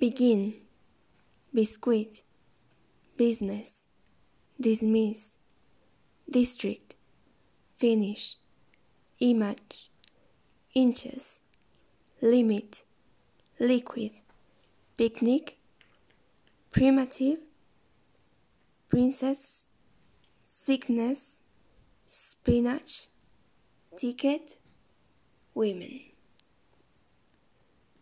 begin, biscuit, business, dismiss, district, finish, image, inches, limit, liquid, picnic, primitive, princess, sickness, spinach, ticket, women.